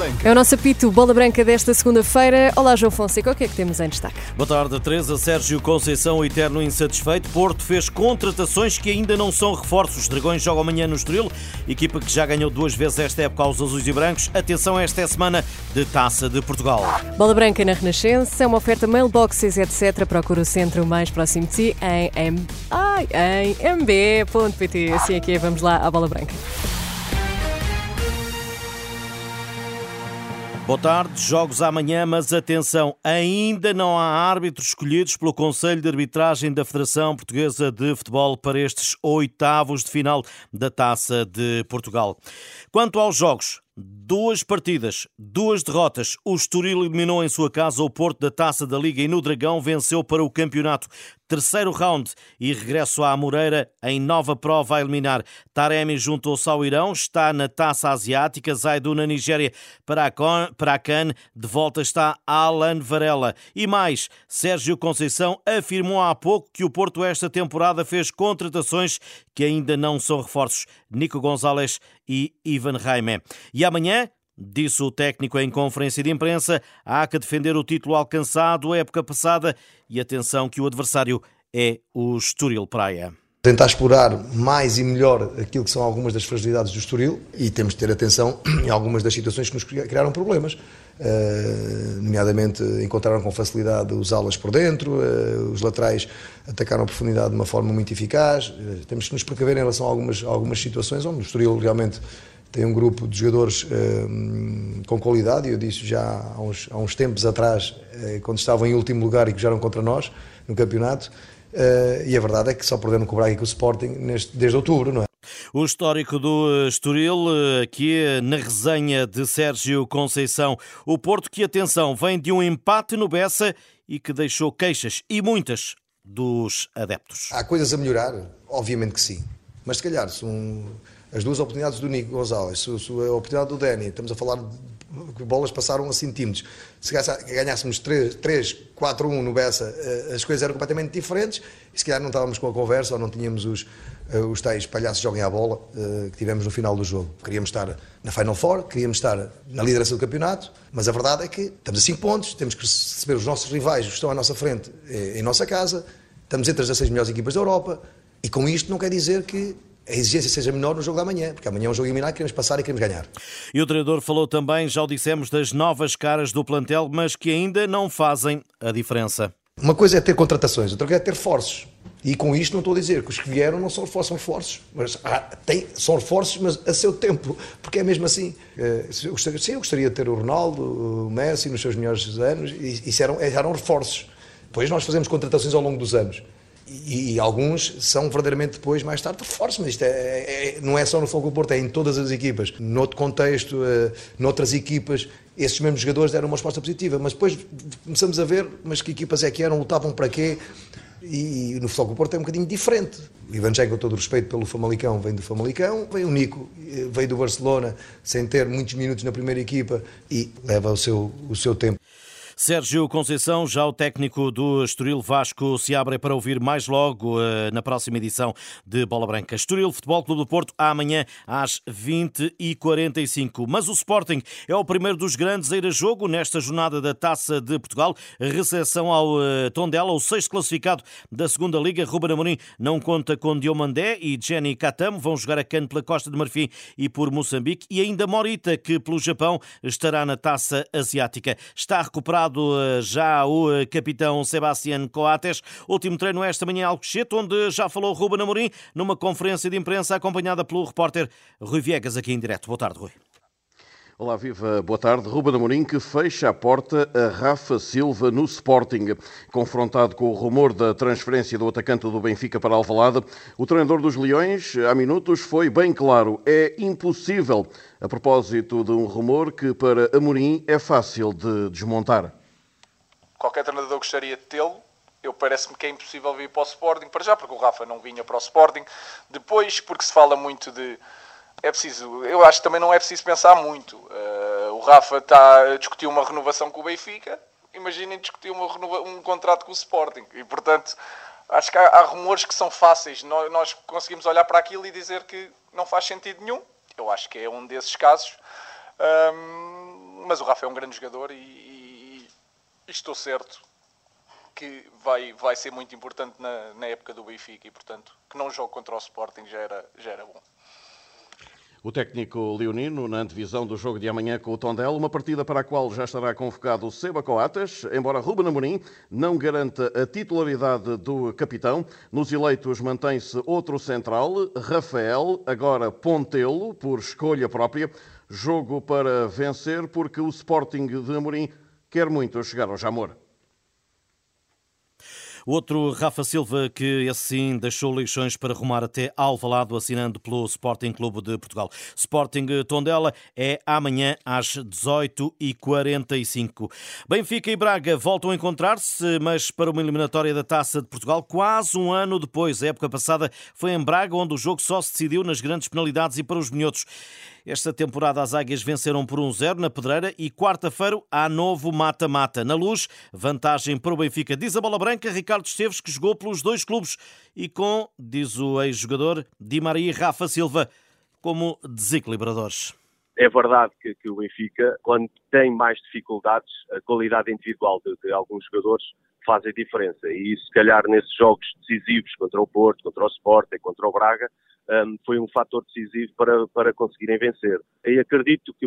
Branca. É o nosso apito Bola Branca desta segunda-feira. Olá, João Fonseca, o que é que temos em destaque? Boa tarde, Teresa. Sérgio Conceição, o eterno insatisfeito. Porto fez contratações que ainda não são reforços. Os Dragões jogam amanhã no Estoril, equipa que já ganhou duas vezes esta época aos azuis e brancos. Atenção, esta é a semana de Taça de Portugal. Bola Branca na Renascença, é uma oferta mailboxes, etc. Procura o centro mais próximo de si em, M... Ai, em mb.pt. Assim aqui é, vamos lá à Bola Branca. Boa tarde, jogos amanhã, mas atenção, ainda não há árbitros escolhidos pelo Conselho de Arbitragem da Federação Portuguesa de Futebol para estes oitavos de final da Taça de Portugal. Quanto aos jogos, Duas partidas, duas derrotas. O Estoril eliminou em sua casa o Porto da Taça da Liga e no Dragão venceu para o campeonato. Terceiro round e regresso à Moreira em nova prova a eliminar. Taremi juntou-se ao Irão, está na Taça Asiática. Zaidu na Nigéria para a Cannes. De volta está Alan Varela. E mais, Sérgio Conceição afirmou há pouco que o Porto esta temporada fez contratações que ainda não são reforços. Nico Gonzalez e Ivan Raime. E amanhã, disse o técnico em conferência de imprensa, há que defender o título alcançado a época passada e atenção que o adversário é o Estoril Praia tentar explorar mais e melhor aquilo que são algumas das fragilidades do Estoril e temos de ter atenção em algumas das situações que nos criaram problemas. Uh, nomeadamente encontraram com facilidade os alas por dentro, uh, os laterais atacaram a profundidade de uma forma muito eficaz. Uh, temos que nos precaver em relação a algumas, algumas situações onde o Estoril realmente tem um grupo de jogadores com qualidade, eu disse já há uns, há uns tempos atrás, quando estavam em último lugar e que jogaram contra nós no campeonato, Uh, e a verdade é que só o Braga e com o Sporting neste, desde outubro, não é? O histórico do Estoril, aqui na resenha de Sérgio Conceição. O Porto, que atenção, vem de um empate no Bessa e que deixou queixas, e muitas, dos adeptos. Há coisas a melhorar? Obviamente que sim. Mas se calhar, se um, as duas oportunidades do Nico Gonzalez, se, se a oportunidade do Dani, estamos a falar de bolas passaram a centímetros. Se ganhássemos 3, 3 4, 1 no Bessa, eh, as coisas eram completamente diferentes e se calhar não estávamos com a conversa ou não tínhamos os, eh, os tais palhaços joguem à bola eh, que tivemos no final do jogo. Queríamos estar na Final Four, queríamos estar na liderança do campeonato, mas a verdade é que estamos a 5 pontos, temos que receber os nossos rivais que estão à nossa frente em nossa casa, estamos entre as 16 melhores equipas da Europa e com isto não quer dizer que a exigência seja menor no jogo da manhã, porque amanhã é um jogo eliminado, queremos passar e queremos ganhar. E o treinador falou também, já o dissemos, das novas caras do plantel, mas que ainda não fazem a diferença. Uma coisa é ter contratações, outra coisa é ter reforços. E com isto não estou a dizer que os que vieram não são reforços, são reforços. Mas tem, são reforços, mas a seu tempo, porque é mesmo assim. Eh, eu gostaria, sim, eu gostaria de ter o Ronaldo, o Messi nos seus melhores anos, e isso eram, eram reforços. Depois nós fazemos contratações ao longo dos anos e, e, alguns são verdadeiramente depois, mais tarde, reforços, mas isto é, é, não é só no Fogo do Porto, é em todas as equipas. Noutro contexto, uh, noutras equipas, esses mesmos jogadores deram uma resposta positiva, mas depois começamos a ver, mas que equipas é que eram, lutavam para quê? E, e no Futebol do Porto é um bocadinho diferente. O Ivan com todo o respeito pelo Famalicão, vem do Famalicão, vem o Nico, eh, veio do Barcelona, sem ter muitos minutos na primeira equipa e leva o seu, o seu tempo. Sérgio Conceição, já o técnico do Estoril Vasco, se abre para ouvir mais logo eh, na próxima edição de Bola Branca. Estoril Futebol Clube do Porto, amanhã às 20h45. Mas o Sporting é o primeiro dos grandes a ir a jogo nesta jornada da Taça de Portugal. Recepção ao eh, Tondela, o sexto classificado da segunda Liga. Ruben Amorim não conta com Diomandé e Jenny Katamo. Vão jogar a cano pela Costa de Marfim e por Moçambique. E ainda Morita, que pelo Japão estará na Taça Asiática. Está recuperado eh, já o eh, capitão Sebastián Coates. Último treino esta manhã em Alcochete, onde já falou Ruben Amorim numa conferência de imprensa acompanhada pelo repórter Rui Viegas aqui em direto. Boa tarde, Rui. Olá, viva, boa tarde. Ruben Amorim que fecha a porta a Rafa Silva no Sporting. Confrontado com o rumor da transferência do atacante do Benfica para Alvalade, o treinador dos Leões, há minutos, foi bem claro. É impossível, a propósito de um rumor que para Amorim é fácil de desmontar qualquer treinador gostaria de tê-lo, eu parece-me que é impossível vir para o Sporting, para já, porque o Rafa não vinha para o Sporting. Depois, porque se fala muito de. É preciso, eu acho que também não é preciso pensar muito. Uh, o Rafa está a discutir uma renovação com o Benfica, imaginem discutir uma um contrato com o Sporting. E portanto, acho que há, há rumores que são fáceis. Nós, nós, conseguimos olhar para aquilo e dizer que não faz sentido nenhum. Eu acho que é um desses casos. Um, mas o Rafa é um grande jogador e estou certo que vai, vai ser muito importante na, na época do Benfica e, portanto, que não jogue contra o Sporting já era, já era bom. O técnico leonino, na antevisão do jogo de amanhã com o Tondela, uma partida para a qual já estará convocado o Seba Coates, embora Ruben Amorim não garanta a titularidade do capitão. Nos eleitos mantém-se outro central, Rafael, agora Pontelo, por escolha própria. Jogo para vencer, porque o Sporting de Amorim quer muito chegar ao Jamor. Outro Rafa Silva que assim deixou lições para rumar até Alvalado assinando pelo Sporting Clube de Portugal. Sporting Tondela é amanhã às 18h45. Benfica e Braga voltam a encontrar-se, mas para uma eliminatória da Taça de Portugal quase um ano depois. A época passada foi em Braga onde o jogo só se decidiu nas grandes penalidades e para os minhotos. Esta temporada as Águias venceram por 1-0 na Pedreira e quarta-feira há novo mata-mata. Na luz, vantagem para o Benfica. Diz a bola branca Ricardo Esteves que jogou pelos dois clubes e com, diz o ex-jogador, Di Maria e Rafa Silva como desequilibradores. É verdade que, que, o Benfica, quando tem mais dificuldades, a qualidade individual de, de alguns jogadores faz a diferença. E se calhar, nesses jogos decisivos contra o Porto, contra o Sport e contra o Braga, um, foi um fator decisivo para, para conseguirem vencer. E acredito que,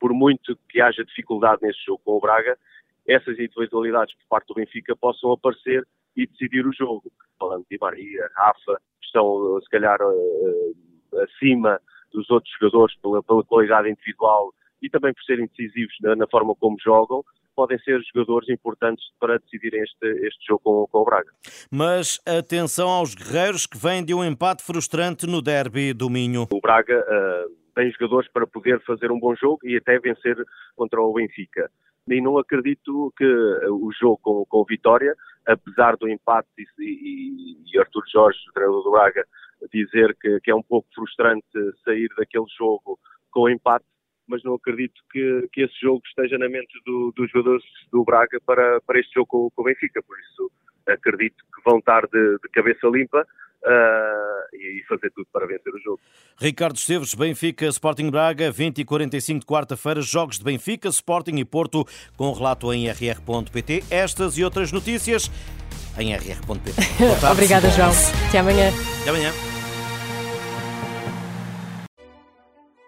por muito que haja dificuldade nesse jogo com o Braga, essas individualidades por parte do Benfica possam aparecer e decidir o jogo. Falando de Maria, Rafa, estão se calhar uh, acima dos outros jogadores pela, pela, qualidade individual e também por serem decisivos na, na forma como jogam podem ser jogadores importantes para decidirem este, este jogo com, com o Braga. Mas atenção aos guerreiros que vêm de um empate frustrante no derby do Minho. O Braga uh, tem jogadores para poder fazer um bom jogo e até vencer contra o Benfica. E não acredito que o jogo com, com o Vitória, apesar do empate e, e, e Artur Jorge, o treinador do Braga, dizer que, que é um pouco frustrante sair daquele jogo com o empate, mas não acredito que, que esse jogo esteja na mente do, dos jogadores do Braga para, para este jogo com, com o Benfica. Por isso, acredito que vão estar de, de cabeça limpa uh, e, e fazer tudo para vencer o jogo. Ricardo Esteves, Benfica, Sporting Braga, 20 e 45 de quarta-feira, jogos de Benfica, Sporting e Porto, com relato em rr.pt. Estas e outras notícias em rr.pt. Obrigada, João. Até amanhã. Até amanhã.